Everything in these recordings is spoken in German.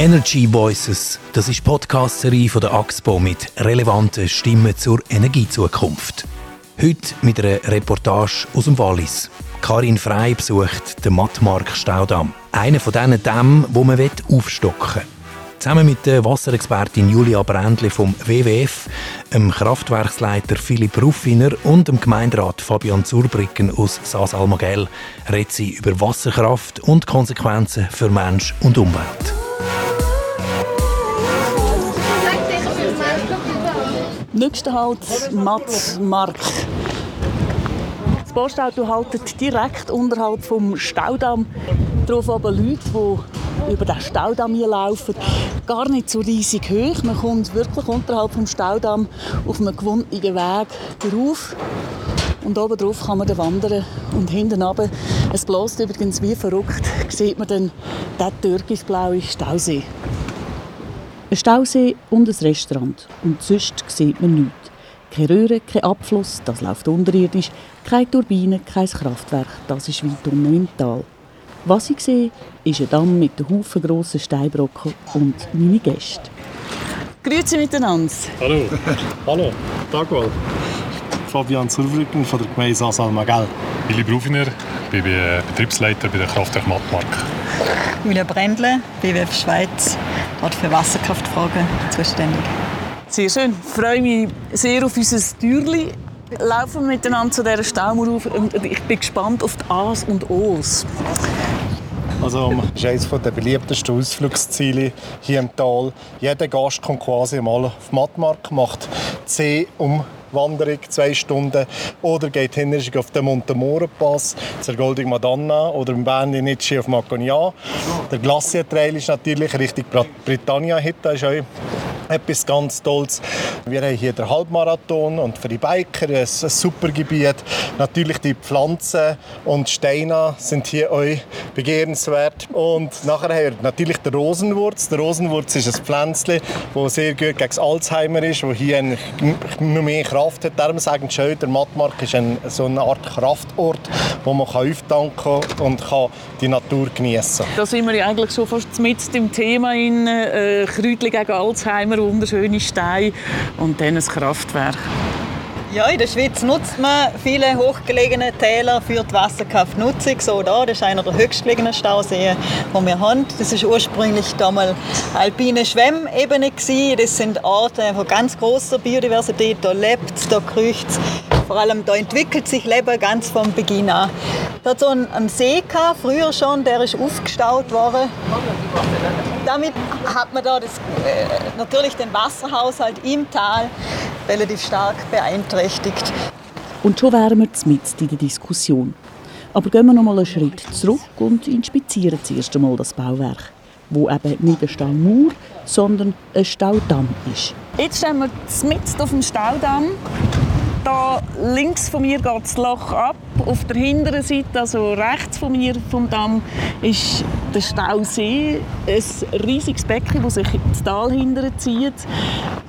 Energy Voices, das ist die Podcast-Serie von der AXPO mit relevanten Stimmen zur Energiezukunft. Heute mit einer Reportage aus dem Wallis. Karin Frey besucht den Mattmark Staudamm. Einen von diesen Dämmen, wo man aufstocken will. Zusammen mit der Wasserexpertin Julia Brändli vom WWF, dem Kraftwerksleiter Philipp Ruffiner und dem Gemeinderat Fabian Zurbrücken aus Saas Almagell redet sie über Wasserkraft und Konsequenzen für Mensch und Umwelt. Nächster Halt Matzmark. Das Postauto haltet direkt unterhalb vom Staudamm. Darauf aber Leute, die über den Staudamm hier laufen. Gar nicht so riesig hoch. Man kommt wirklich unterhalb vom Staudamm auf einem gewundenen Weg drauf. Und oben drauf kann man dann wandern. Und hinten runter, es bläst übrigens wie verrückt, sieht man dann den türkisblauen Stausee. Ein Stausee und ein Restaurant. Und sonst sieht man nichts. Keine Röhre, kein Abfluss, das läuft unterirdisch. Keine Turbine, kein Kraftwerk, das ist weit unten im Tal. Was ich sehe, ist ein Damm mit einem Haufen grossen Steinbrocken und meine Gäste. Grüezi miteinander. Hallo. Hallo. Tag wohl. Fabian Zurbrücken von der Gemeinde Sasalmagell. Philipp Rufiner, ich bin Betriebsleiter bei der Kraftwerk Mattmark. Julia Brändle, BWF Schweiz, dort für Wasserkraftfragen zuständig. Sehr schön. Ich freue mich sehr auf unser Türli. Laufen wir miteinander zu dieser Staumauer auf und ich bin gespannt auf die A's und O's. Also, das ist eines der beliebtesten Ausflugsziele hier im Tal. Jeder Gast kommt quasi mal auf Mattmark, macht C um Wanderung, zwei Stunden. Oder geht hin auf den Montemore-Pass zur Goldig Madonna oder im Bern Nitschi auf Macognan. Der Glacier Trail ist natürlich Richtung Britannia. Etwas ganz Tolles. Wir haben hier den Halbmarathon und für die Biker ein, ein super Gebiet. Natürlich die Pflanzen und Steine sind hier euch begehrenswert. Und nachher haben wir natürlich den Rosenwurz. Der Rosenwurz ist ein Pflänzchen, das sehr gut gegen Alzheimer ist, das hier noch mehr Kraft hat. Darum sagen die schon, der Mattmark ist ein, so eine Art Kraftort, wo man auftanken kann und kann die Natur genießen kann. Da sind wir eigentlich schon fast mit dem Thema in äh, Kräutchen gegen Alzheimer wunderschöne Steine und dann ein Kraftwerk. Ja, in der Schweiz nutzt man viele hochgelegene Täler für die Wasserkraftnutzung. So da, das ist einer der höchstgelegenen Stauseen, die wir haben. Das ist ursprünglich damals alpine Schwemmebene Das sind Orte von ganz großer Biodiversität. Da lebt es, da kriecht es. Vor allem da entwickelt sich Leben ganz vom Beginn an. Da hat so einen See gehabt, früher schon, der ist aufgestaut worden damit hat man da das, äh, natürlich den Wasserhaushalt im Tal relativ stark beeinträchtigt. Und schon wären wir mit in der Diskussion. Aber gehen wir noch mal einen Schritt zurück und inspizieren zuerst einmal das Bauwerk, wo eben nicht ein Staumauer, sondern ein Staudamm ist. Jetzt stehen wir mitten auf dem Staudamm da links von mir geht das Loch ab. Auf der hinteren Seite, also rechts von mir vom Damm, ist der Stausee. Ein riesiges Becken, das sich ins Tal hinterher zieht.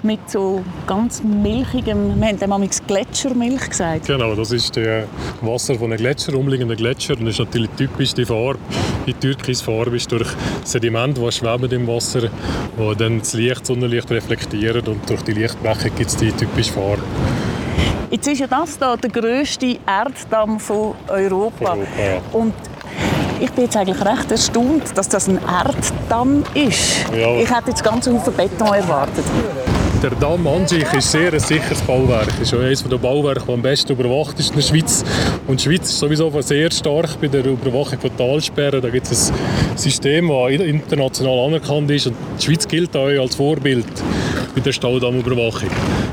Mit so ganz milchigem, wir haben dem Gletschermilch gesagt. Genau, das ist das Wasser von einem Gletscher, umliegenden Gletscher. Und das ist natürlich typisch die Farbe. Die Türkisfarbe ist durch Sediment, das schwebt im Wasser, das dann das Licht, das Sonnenlicht reflektiert. Und durch die Lichtbleche gibt es die typische Farbe. Jetzt ist ja das hier der grösste Erddamm von Europa. Und ich bin jetzt eigentlich recht erstaunt, dass das ein Erddamm ist. Ja. Ich hätte jetzt ganz Haufen Beton erwartet. Der Damm an sich ist sehr ein sicheres Bauwerk. Es ist eines der Bauwerke, das am besten überwacht ist in der Schweiz. Und die Schweiz ist sowieso sehr stark bei der Überwachung von Talsperren. Da gibt es ein System, das international anerkannt ist. Und die Schweiz gilt auch als Vorbild bei der Staudammüberwachung.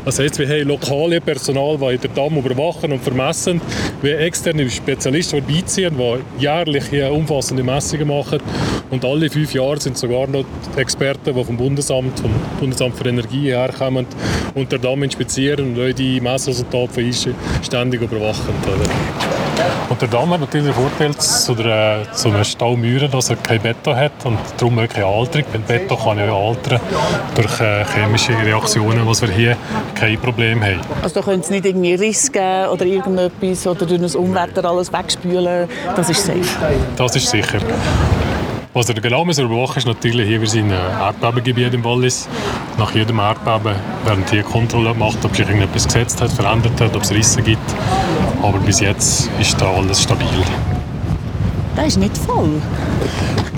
Das heißt, wir haben lokale Personal, die den Damm überwachen und vermessen. Wir haben externe Spezialisten, die beiziehen, die jährlich hier umfassende Messungen machen. Und alle fünf Jahre sind sogar noch Experten, die vom Bundesamt, vom Bundesamt für Energie herkommen und den Damm inspizieren und die Messresultate von uns ständig überwachen. Und der Damm hat natürlich den Vorteil zu, der, zu einer Staumauer, dass er kein Beton hat und darum auch keine Alterung. Denn Beton kann ja altern durch äh, chemische Reaktionen, was wir hier kein Problem haben. Also da könnte es nicht irgendwie Riss geben oder irgendetwas oder durch ein Unwetter alles wegspülen. Das ist safe. Das ist sicher. Was wir genau überwachen ist natürlich, hier wir sind ein Erdbebengebiet im Wallis. Nach jedem Erdbeben werden hier Kontrollen gemacht, ob sich irgendetwas gesetzt hat, verändert hat, ob es Risse gibt. Aber bis jetzt ist da alles stabil. Der ist nicht voll.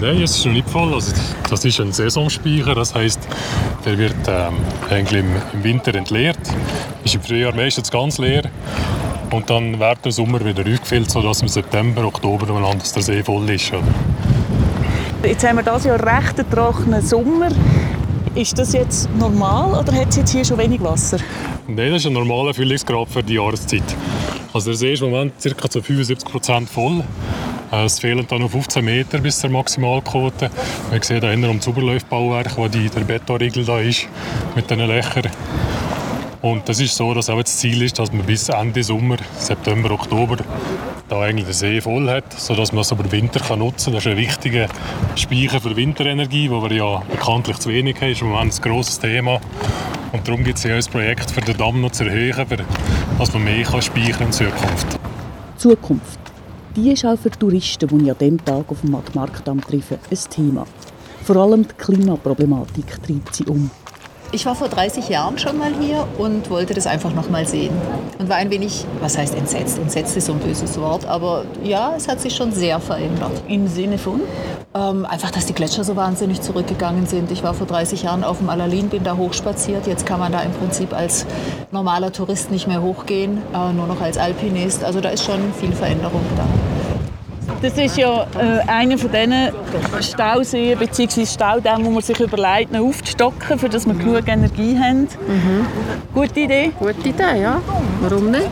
Nein, es ist noch nicht voll. Also, das ist ein Saisonspeicher, das heißt, der wird ähm, eigentlich im, Winter entleert. Ist im Frühjahr meistens ganz leer und dann während dem Sommer wieder aufgefüllt, sodass im September, Oktober dass der See voll ist. Oder? Jetzt haben wir dieses Jahr recht trockenen Sommer. Ist das jetzt normal oder hat es jetzt hier schon wenig Wasser? Nein, das ist ein normaler Füllungsgrad für die Jahreszeit. Also der See ist im Moment ca. zu 75% voll. Äh, es fehlen dann noch 15 Meter bis zur Maximalquote. Wir sehen da hinten das Oberläufbauwerk, wo die, der Betonriegel da ist, mit diesen Löchern. Und das ist so, dass auch das Ziel ist, dass man bis Ende Sommer, September, Oktober, da eigentlich den See voll hat, sodass man es über den Winter kann nutzen kann. Das ist ein wichtiger Speicher für Winterenergie, wo wir ja bekanntlich zu wenig haben. Das ist im Moment ein grosses Thema. Und darum gibt es ja ein Projekt, für den Damm noch zu erhöhen, für, dass man mehr kann speichern in Zukunft. Zukunft. Die ist auch für Touristen, die ich an diesem Tag auf dem Marktdamm treffe, ein Thema. Vor allem die Klimaproblematik treibt sie um. Ich war vor 30 Jahren schon mal hier und wollte das einfach noch mal sehen. Und war ein wenig, was heißt entsetzt? Entsetzt ist so ein böses Wort, aber ja, es hat sich schon sehr verändert. Im Sinne von? Ähm, einfach, dass die Gletscher so wahnsinnig zurückgegangen sind. Ich war vor 30 Jahren auf dem Alalin, bin da hochspaziert. Jetzt kann man da im Prinzip als normaler Tourist nicht mehr hochgehen, äh, nur noch als Alpinist. Also da ist schon viel Veränderung da. Das ist ja äh, einer von diesen Stauseen bzw. Staudämmen, wo man sich überlegt, noch aufzustocken, für dass wir genug Energie haben. Mhm. Gute Idee? Gute Idee, ja. Warum nicht?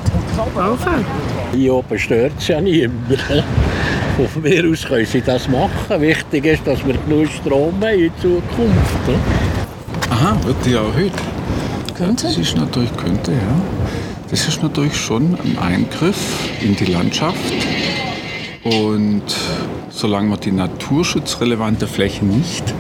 Anfangen. Hier oben stört es ja niemand. Von mir aus können sie das machen. Wichtig ist, dass wir genug Strom haben in Zukunft. Aha, wird die auch heute? Könnte. Das ist natürlich, könnte, ja. Das ist natürlich schon ein Eingriff in die Landschaft und solange man die naturschutzrelevante Fläche nicht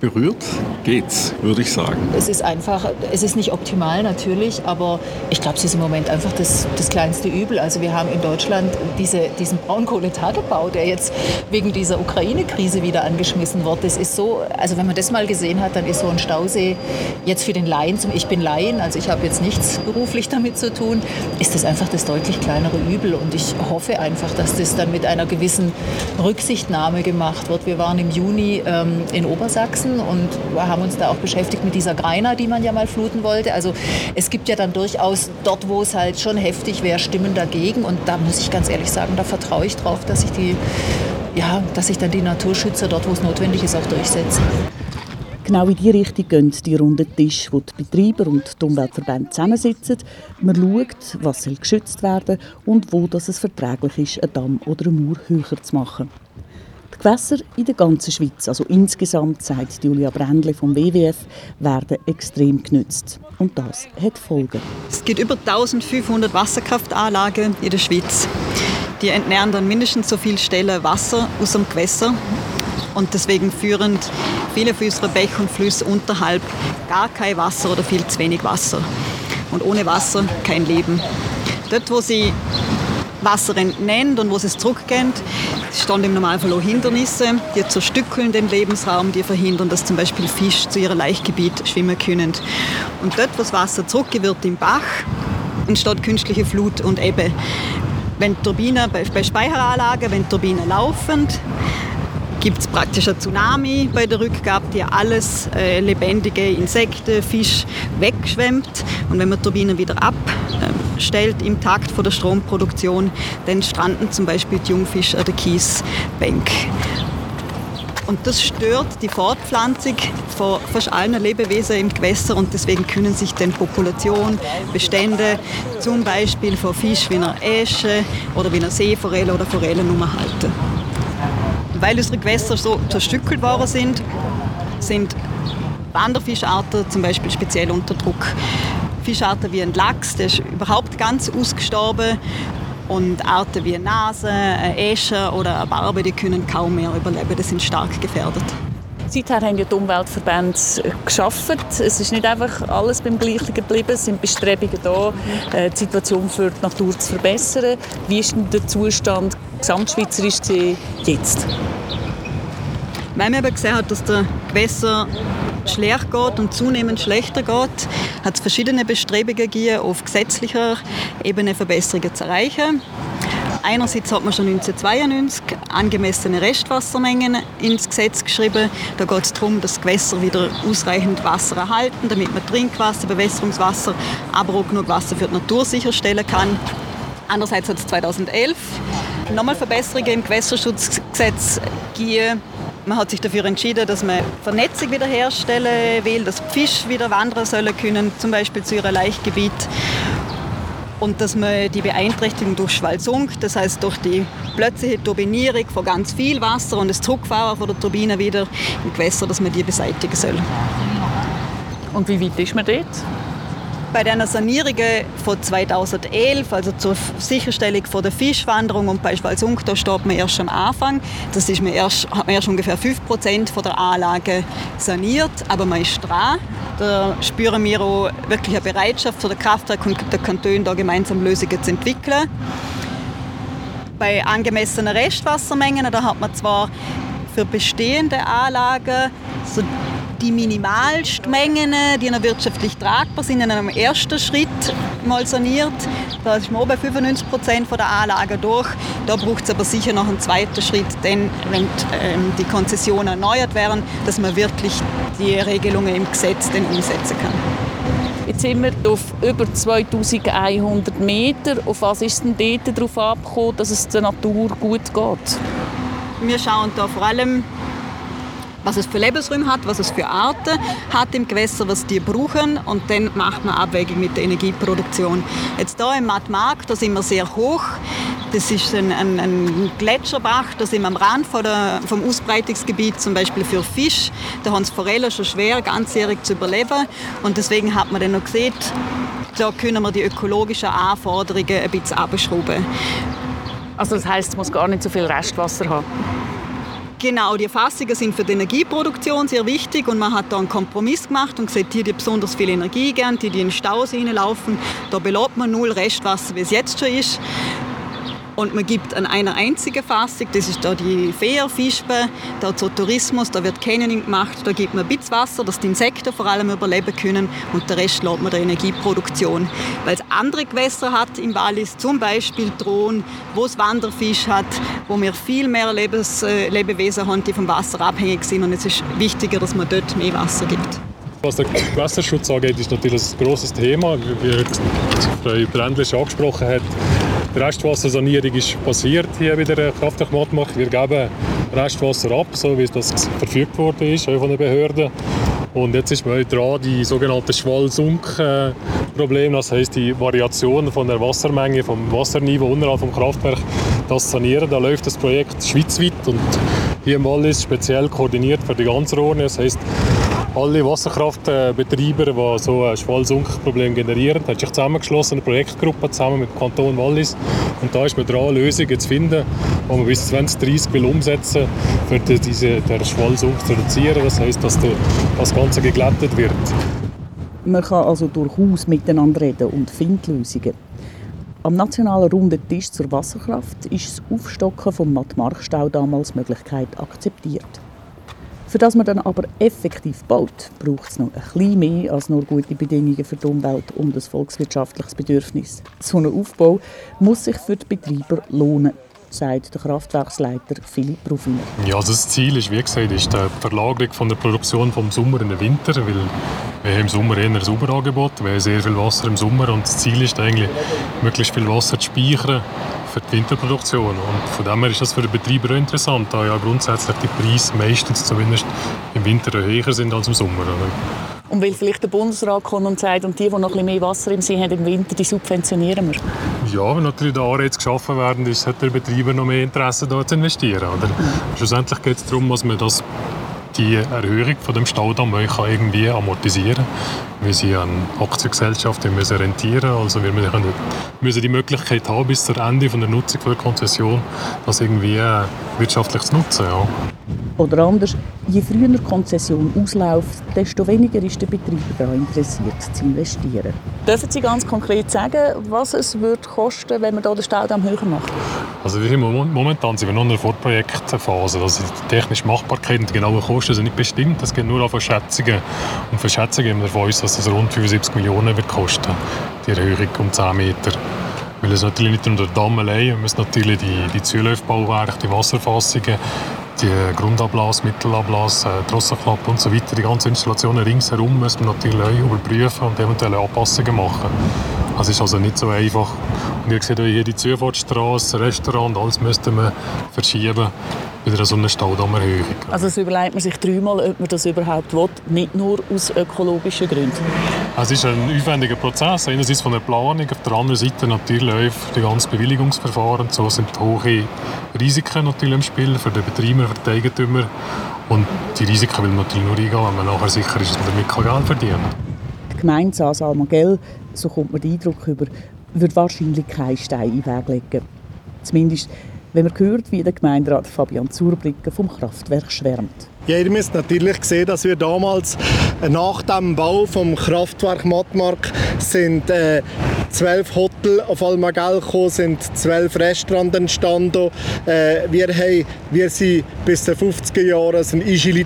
berührt, geht's, würde ich sagen. Es ist einfach, es ist nicht optimal natürlich, aber ich glaube, es ist im Moment einfach das, das kleinste Übel. Also wir haben in Deutschland diese, diesen Braunkohletagebau, der jetzt wegen dieser Ukraine-Krise wieder angeschmissen wird. Das ist so, also wenn man das mal gesehen hat, dann ist so ein Stausee jetzt für den Laien, ich bin Laien, also ich habe jetzt nichts beruflich damit zu tun, ist das einfach das deutlich kleinere Übel und ich hoffe einfach, dass das dann mit einer gewissen Rücksichtnahme gemacht wird. Wir waren im Juni ähm, in Obersachsen Fluten und haben uns da auch beschäftigt mit dieser Greiner, die man ja mal fluten wollte. Also es gibt ja dann durchaus dort, wo es halt schon heftig wäre, Stimmen dagegen und da muss ich ganz ehrlich sagen, da vertraue ich drauf, dass sich die ja, dass sich dann die Naturschützer dort, wo es notwendig ist, auch durchsetzen. Genau in diese Richtung gehen die runden Tisch, wo die Betreiber und die Umweltverbände zusammensitzen. Man schaut, was soll geschützt werden und wo das es verträglich ist, einen Damm oder eine Mauer höher zu machen. Die Gewässer in der ganzen Schweiz, also insgesamt, sagt Julia Brändli vom WWF, werden extrem genützt. Und das hat Folgen. Es gibt über 1500 Wasserkraftanlagen in der Schweiz. Die entnehmen dann mindestens so viele Stellen Wasser aus dem Gewässer. Und deswegen führen viele von unseren Bächen und Flüsse unterhalb gar kein Wasser oder viel zu wenig Wasser. Und ohne Wasser kein Leben. Dort, wo sie Wasser entnehmen und wo es zurückgeht, standen im Normalfall auch Hindernisse, die zerstückeln den Lebensraum, die verhindern, dass zum Beispiel Fische zu ihrem Laichgebiet schwimmen können. Und dort, wo das Wasser zurückgeht wird im Bach, entsteht künstliche Flut und Ebbe. Wenn Turbinen, bei, bei Speicheranlagen, wenn Turbinen laufen, gibt es praktisch ein Tsunami bei der Rückgabe, die alles äh, lebendige Insekten, Fisch wegschwemmt. Und wenn man Turbinen wieder abstellt im Takt von der Stromproduktion, dann stranden zum Beispiel die Jungfische an der Kiesbank. Und das stört die Fortpflanzung von fast allen Lebewesen im Gewässer und deswegen können sich dann Population, Bestände, zum Beispiel von Fisch wie einer Äsche oder wie einer Seeforelle oder Forelle nur halten weil unsere Gewässer so zerstückelt worden sind, sind Wanderfischarten zum Beispiel speziell unter Druck. Fischarten wie ein Lachs, der ist überhaupt ganz ausgestorben. Und Arten wie Nase, Esche oder eine Barbe, die können kaum mehr überleben, die sind stark gefährdet. Seither haben ja die Umweltverbände geschafft. Es ist nicht einfach alles beim Gleichen geblieben. Es sind Bestrebungen da, äh, die Situation für die Natur zu verbessern. Wie ist denn der Zustand gesamtschweizerisch jetzt? Weil man eben gesehen hat, dass der Gewässer schlecht geht und zunehmend schlechter geht, hat es verschiedene Bestrebungen gegeben, auf gesetzlicher Ebene Verbesserungen zu erreichen. Einerseits hat man schon 1992 angemessene Restwassermengen ins Gesetz geschrieben. Da geht es darum, dass Gewässer wieder ausreichend Wasser erhalten, damit man Trinkwasser, Bewässerungswasser, aber auch genug Wasser für die Natur sicherstellen kann. Andererseits hat es 2011 nochmal Verbesserungen im Gewässerschutzgesetz gegeben. Man hat sich dafür entschieden, dass man Vernetzung wiederherstellen will, dass Fische wieder wandern sollen können, zum Beispiel zu ihrem Laichgebiet und dass man die Beeinträchtigung durch Schwalzung, das heißt durch die plötzliche Turbinierung von ganz viel Wasser und das Zurückfahren von der Turbine wieder im Gewässer, dass man die beseitigen soll. Und wie weit ist man dort? Bei den Sanierungen von 2011, also zur Sicherstellung von der Fischwanderung und bei Schwalzung, da steht man erst am Anfang. Das ist man erst, hat man erst ungefähr 5% von der Anlage saniert, aber man ist dran. Da spüren wir auch wirklich eine Bereitschaft von der Kraftwerke und der Kantone, da gemeinsam Lösungen zu entwickeln. Bei angemessenen Restwassermengen, da hat man zwar für bestehende Anlagen so die Minimalstmengen, die noch wirtschaftlich tragbar sind, in einem ersten Schritt mal saniert. Da ist man bei 95 Prozent der Anlagen durch. Da braucht es aber sicher noch einen zweiten Schritt, denn wenn ähm, die Konzessionen erneuert werden, dass man wirklich die Regelungen im Gesetz dann umsetzen kann. Jetzt sind wir auf über 2100 Meter. Auf was ist denn dort darauf abgekommen, dass es der Natur gut geht? Wir schauen da vor allem was es für Lebensräume hat, was es für Arten hat im Gewässer, was die brauchen und dann macht man Abwägung mit der Energieproduktion. Jetzt hier im Mattmark, da sind wir sehr hoch. Das ist ein, ein, ein Gletscherbach, da sind wir am Rand der, vom Ausbreitungsgebiet zum Beispiel für Fisch. Da haben es Forellen schon schwer, ganzjährig zu überleben und deswegen hat man dann noch gesehen, da können wir die ökologischen Anforderungen ein bisschen abschrauben. Also das heißt, es muss gar nicht so viel Restwasser haben? Genau, die Erfassungen sind für die Energieproduktion sehr wichtig und man hat da einen Kompromiss gemacht und gesagt, hier die besonders viel Energie gern, die, die in den Stausee laufen, da belobt man null Restwasser, wie es jetzt schon ist. Und man gibt an einer einzigen Fassung, das ist da die Fährfischbe, da so Tourismus, da wird Canyoning gemacht, da gibt man ein bisschen Wasser, dass die Insekten vor allem überleben können und der Rest lässt man der Energieproduktion. Weil es andere Gewässer hat im Wallis, zum Beispiel Drohnen, wo es Wanderfisch hat, wo wir viel mehr Lebens, äh, Lebewesen haben, die vom Wasser abhängig sind und es ist wichtiger, dass man dort mehr Wasser gibt. Was den Gewässerschutz angeht, ist natürlich ein grosses Thema, wie Frau Brändlich angesprochen hat. Restwassersanierung ist passiert hier bei der Kraftwerk Mattmach. Wir geben Restwasser ab, so wie das verfügt worden ist von den Behörden. Und jetzt ist man dran, die sogenannten Schwall-Sunk-Probleme, das heißt die Variation von der Wassermenge, vom Wasserniveau unterhalb vom Kraftwerk, das sanieren. Da läuft das Projekt schweizweit und hier im Wallis speziell koordiniert für die ganze Rhone. Das heißt, alle Wasserkraftbetreiber, die so ein Schwall-Sunk-Problem generieren, haben sich zusammengeschlossen, eine Projektgruppe zusammen mit dem Kanton Wallis. Und da ist man dran, Lösungen zu finden, die man bis 2030 will umsetzen will, um diese, den Schwall-Sunk zu reduzieren. Das heisst, dass der, das Ganze geglättet wird. Man kann also durchaus miteinander reden und findet Lösungen. Am nationalen runden Tisch zur Wasserkraft ist das Aufstocken vom Mattmarkstau damals Möglichkeit akzeptiert. Für das man dann aber effektiv baut, braucht es noch ein bisschen mehr als nur gute Bedingungen für die Umwelt und ein volkswirtschaftliches Bedürfnis. So ein Aufbau muss sich für die Betreiber lohnen sagt der Kraftwerksleiter Philipp Rufiner. Ja, also das Ziel ist, wie gesagt, ist die Verlagerung von der Produktion vom Sommer in den Winter, weil wir haben im Sommer eher ein Sauberangebot, wir haben sehr viel Wasser im Sommer und das Ziel ist eigentlich, möglichst viel Wasser zu speichern für die Winterproduktion. Und von dem her ist das für den Betreiber auch interessant, da ja grundsätzlich die Preise meistens zumindest im Winter höher sind als im Sommer. Und weil vielleicht der Bundesrat kommt und sagt, und die, die noch ein bisschen mehr Wasser im See haben im Winter, die subventionieren wir? Ja, wenn natürlich da Anreize geschaffen werden, ist, hat der Betreiber noch mehr Interesse, da zu investieren. Oder? Mhm. Schlussendlich geht es darum, dass man das die Erhöhung von dem Staudamm kann irgendwie amortisieren Wir sind eine Aktiengesellschaft, die müssen rentieren. Also wir müssen die Möglichkeit haben, bis zum Ende von der Nutzung der Konzession das irgendwie wirtschaftlich zu nutzen. Ja. Oder anders, je früher die Konzession ausläuft, desto weniger ist der Betreiber daran interessiert, zu investieren. Dürfen Sie ganz konkret sagen, was es wird kosten, wenn man hier den Staudamm höher macht? Also wir momentan sind wir noch in der Vorprojektphase. Also die technische Machbarkeit und die genauen Kosten sind nicht bestimmt. Es geht nur auf Schätzungen. Und für Schätzungen haben wir davon aus, dass es rund 75 Millionen wird kosten, die Erhöhung um 10 Meter. Weil es natürlich nicht nur der Damm allein, wir müssen natürlich die, die Zulaufbauwerke, die Wasserfassungen, die Grundablass, Mittelablass, äh, Drosselklappe und so weiter, die ganzen Installationen ringsherum müssen wir natürlich überprüfen und eventuelle Anpassungen machen. Es ist also nicht so einfach. Und ihr seht hier die Zufahrtsstraße, Restaurant, alles müsste man verschieben bei so einer Staudammerhöhung. Also das überlegt man sich dreimal, ob man das überhaupt will, nicht nur aus ökologischen Gründen. Es ist ein aufwendiger Prozess, einerseits von der Planung, auf der anderen Seite natürlich die ganzen Bewilligungsverfahren. So sind hohe Risiken natürlich im Spiel für den Betreiber, für den Eigentümer. Und die Risiken will man natürlich nur eingehen, wenn man nachher sicher ist, dass man damit Geld verdienen kann. Die Gemeinde Saas-Almagell, so kommt man den Eindruck über, wird wahrscheinlich keinen Stein in den Weg legen. Zumindest wenn man hört, wie der Gemeinderat Fabian Zurbriggen vom Kraftwerk schwärmt. Ja, ihr müsst natürlich sehen, dass wir damals äh, nach dem Bau vom Kraftwerk Mattmark sind äh, zwölf Hotels auf Almagell gekommen, sind zwölf Restaurants entstanden. Äh, wir, haben, wir sind bis den 50er Jahren sind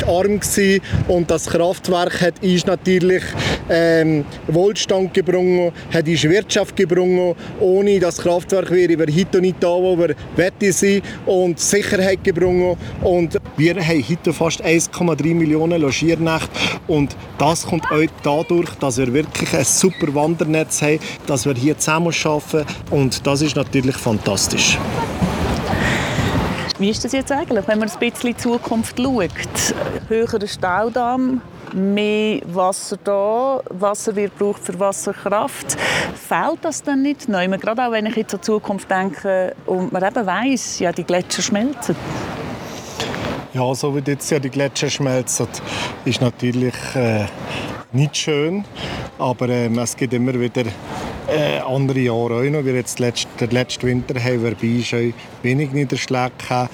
arm gewesen und das Kraftwerk hat uns natürlich ähm, Wohlstand gebracht, hat uns Wirtschaft gebracht. Ohne das Kraftwerk wäre wir heute nicht da, wo wir wette sind und Sicherheit gebracht. Und wir haben heute fast 1,3 Millionen Logiernächte und das kommt auch dadurch, dass wir wirklich ein super Wandernetz haben, dass wir hier zusammen arbeiten und das ist natürlich fantastisch. Wie ist das jetzt eigentlich, wenn man ein bisschen in die Zukunft schaut? Höherer Staudamm, mehr Wasser da, Wasser wird gebraucht für Wasserkraft. Fehlt das dann nicht neu? Gerade auch wenn ich jetzt an die Zukunft denke und man eben weiss, ja, die Gletscher schmelzen. Ja, so wie jetzt ja die Gletscher schmelzen, ist natürlich äh, nicht schön. Aber ähm, es gibt immer wieder äh, andere Jahre auch noch. Wie jetzt letzte, der letzte Winter haben wir uns wenig Niederschläge gehabt.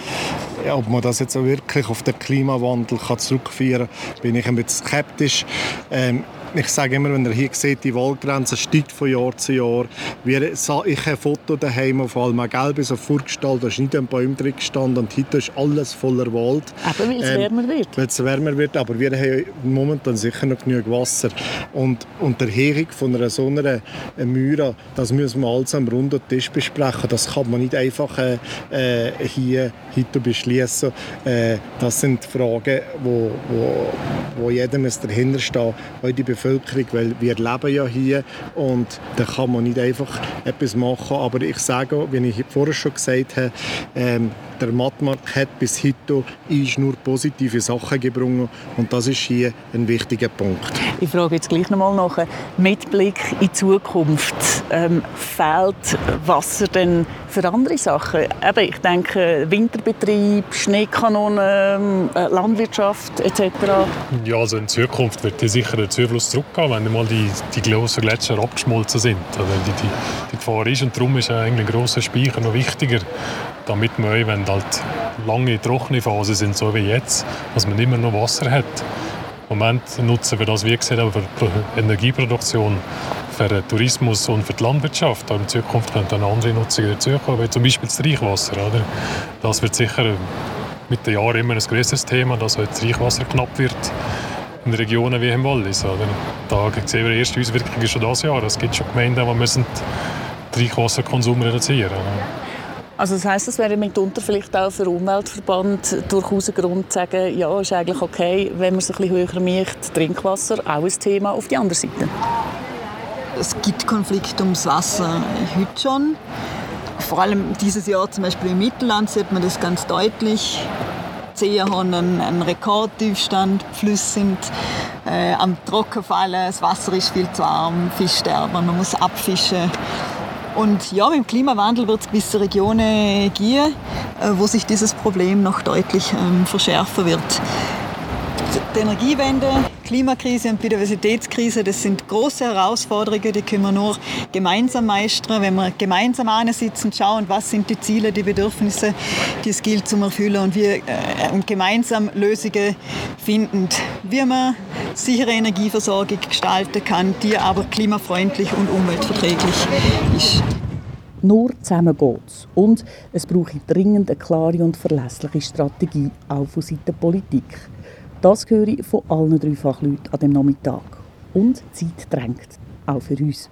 Ob man das jetzt auch wirklich auf den Klimawandel kann zurückführen kann, bin ich ein bisschen skeptisch. Ähm, ich sage immer, wenn ihr hier seht, die Waldgrenze steigt von Jahr zu Jahr. Wir, ich habe ein Foto daheim auf Alma bis auf Vorgestalt, da ist nicht ein Baum drin gestanden und heute ist alles voller Wald. Aber weil es ähm, wärmer wird. Weil es wärmer wird, aber wir haben momentan sicher noch genug Wasser. Und, und der Erhebung von einer so einer Mühre, das müssen wir alles am runden Tisch besprechen. Das kann man nicht einfach äh, äh hier heute beschließen. Äh, das sind Fragen, wo, wo, wo jeder dahinter stehen muss, Bevölkerung, weil wir leben ja hier und da kann man nicht einfach etwas machen. Aber ich sage, wie ich vorher schon gesagt habe, ähm, der Mattmarkt hat bis heute nur positive Sachen gebracht und das ist hier ein wichtiger Punkt. Ich frage jetzt gleich noch mal nach. Mit Blick in die Zukunft ähm, fehlt Wasser denn für andere Sachen? Eben, ich denke Winterbetrieb, Schneekanonen, äh, Landwirtschaft etc. Ja, also in Zukunft wird sicher der Zufluss zurückgehen, wenn mal die, die grossen Gletscher abgeschmolzen sind. Also die, die, die Gefahr ist und darum ist eigentlich ein grosser Speicher noch wichtiger, damit man, wenn halt lange trockene Phasen sind, so wie jetzt, dass man immer noch Wasser hat. Im Moment nutzen wir das, wie gesagt, auch für Energieproduktion, für den Tourismus und für die Landwirtschaft. Aber in Zukunft könnte eine andere Nutzung dazukommen, wie zum Beispiel das Reichwasser. Oder? Das wird sicher mit den Jahren immer ein größeres Thema, dass das Reichwasser knapp wird in Regionen wie im Wallis. Oder? Da sehen wir erst Auswirkungen schon dieses Jahr. Es gibt schon Gemeinden, die müssen den Reichwasserkonsum reduzieren müssen. Also das heißt, es wäre mitunter vielleicht auch für den Umweltverband durchaus ein Grund zu sagen, ja, ist eigentlich okay, wenn man es ein bisschen höher macht, Trinkwasser auch ein Thema auf die andere Seite. Es gibt Konflikte ums Wasser heute schon. Vor allem dieses Jahr zum Beispiel im Mittelland sieht man das ganz deutlich. Seen haben einen, einen Rekordtiefstand, Flüsse sind äh, am Trockenfallen, das Wasser ist viel zu warm, Fisch sterben, man muss abfischen. Und ja, mit dem Klimawandel wird es gewisse Regionen geben, äh, wo sich dieses Problem noch deutlich ähm, verschärfen wird. Die Energiewende, Klimakrise und Biodiversitätskrise, das sind große Herausforderungen, die können wir nur gemeinsam meistern, wenn wir gemeinsam sitzen, schauen, was sind die Ziele, die Bedürfnisse, die es gilt zu erfüllen und wir äh, gemeinsam Lösungen finden, wie man sichere Energieversorgung gestalten kann, die aber klimafreundlich und umweltverträglich ist. Nur zusammen geht's. Und es braucht dringend eine klare und verlässliche Strategie, auch von Seiten der Politik. Das höre ich von allen drei Fachleuten an dem Nachmittag. Und die Zeit drängt, auch für uns.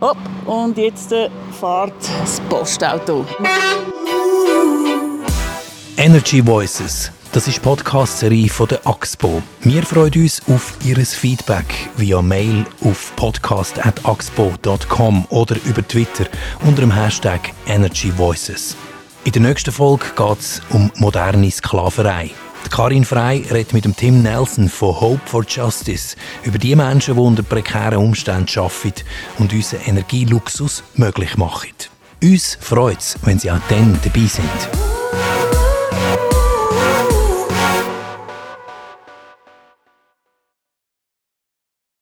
Hopp, und jetzt äh, fährt das Postauto. Energy Voices das ist die Podcast-Serie von der AXPO. Wir freuen uns auf Ihr Feedback via Mail auf podcast.axpo.com oder über Twitter unter dem Hashtag Energy Voices. In der nächsten Folge geht es um moderne Sklaverei. Karin Frey redet mit dem Tim Nelson von Hope for Justice über die Menschen, die unter prekären Umständen arbeiten und unseren Energieluxus möglich machen. Uns freut es, wenn Sie auch dann dabei sind.